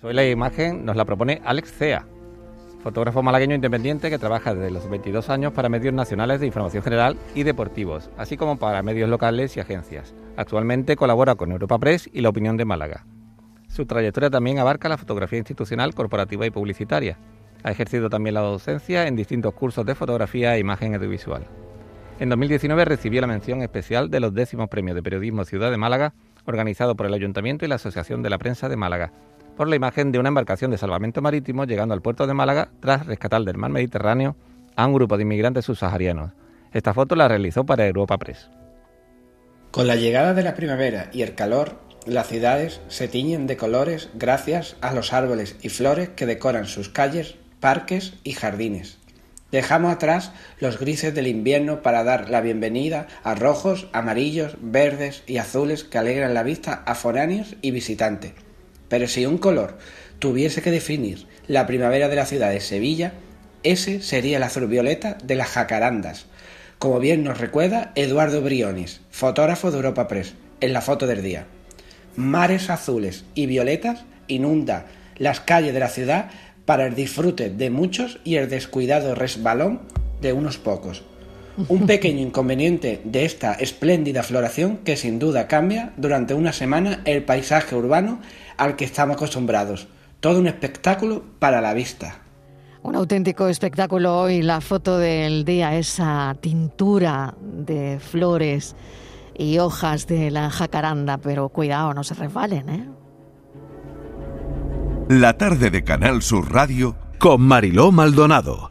Hoy la imagen nos la propone Alex Cea, fotógrafo malagueño independiente que trabaja desde los 22 años para medios nacionales de información general y deportivos, así como para medios locales y agencias. Actualmente colabora con Europa Press y La Opinión de Málaga. Su trayectoria también abarca la fotografía institucional, corporativa y publicitaria. Ha ejercido también la docencia en distintos cursos de fotografía e imagen audiovisual. En 2019 recibió la mención especial de los décimos premios de periodismo Ciudad de Málaga, organizado por el Ayuntamiento y la Asociación de la Prensa de Málaga, por la imagen de una embarcación de salvamento marítimo llegando al puerto de Málaga tras rescatar del mar Mediterráneo a un grupo de inmigrantes subsaharianos. Esta foto la realizó para Europa Press. Con la llegada de la primavera y el calor, las ciudades se tiñen de colores gracias a los árboles y flores que decoran sus calles, parques y jardines. Dejamos atrás los grises del invierno para dar la bienvenida a rojos, amarillos, verdes y azules que alegran la vista a foráneos y visitantes. Pero si un color tuviese que definir la primavera de la ciudad de Sevilla, ese sería el azul violeta de las jacarandas, como bien nos recuerda Eduardo Briones, fotógrafo de Europa Press, en la foto del día. Mares azules y violetas inunda las calles de la ciudad para el disfrute de muchos y el descuidado resbalón de unos pocos. Un pequeño inconveniente de esta espléndida floración que sin duda cambia durante una semana el paisaje urbano al que estamos acostumbrados. Todo un espectáculo para la vista. Un auténtico espectáculo hoy, la foto del día, esa tintura de flores y hojas de la jacaranda, pero cuidado, no se resbalen, ¿eh? La tarde de Canal Sur Radio con Mariló Maldonado,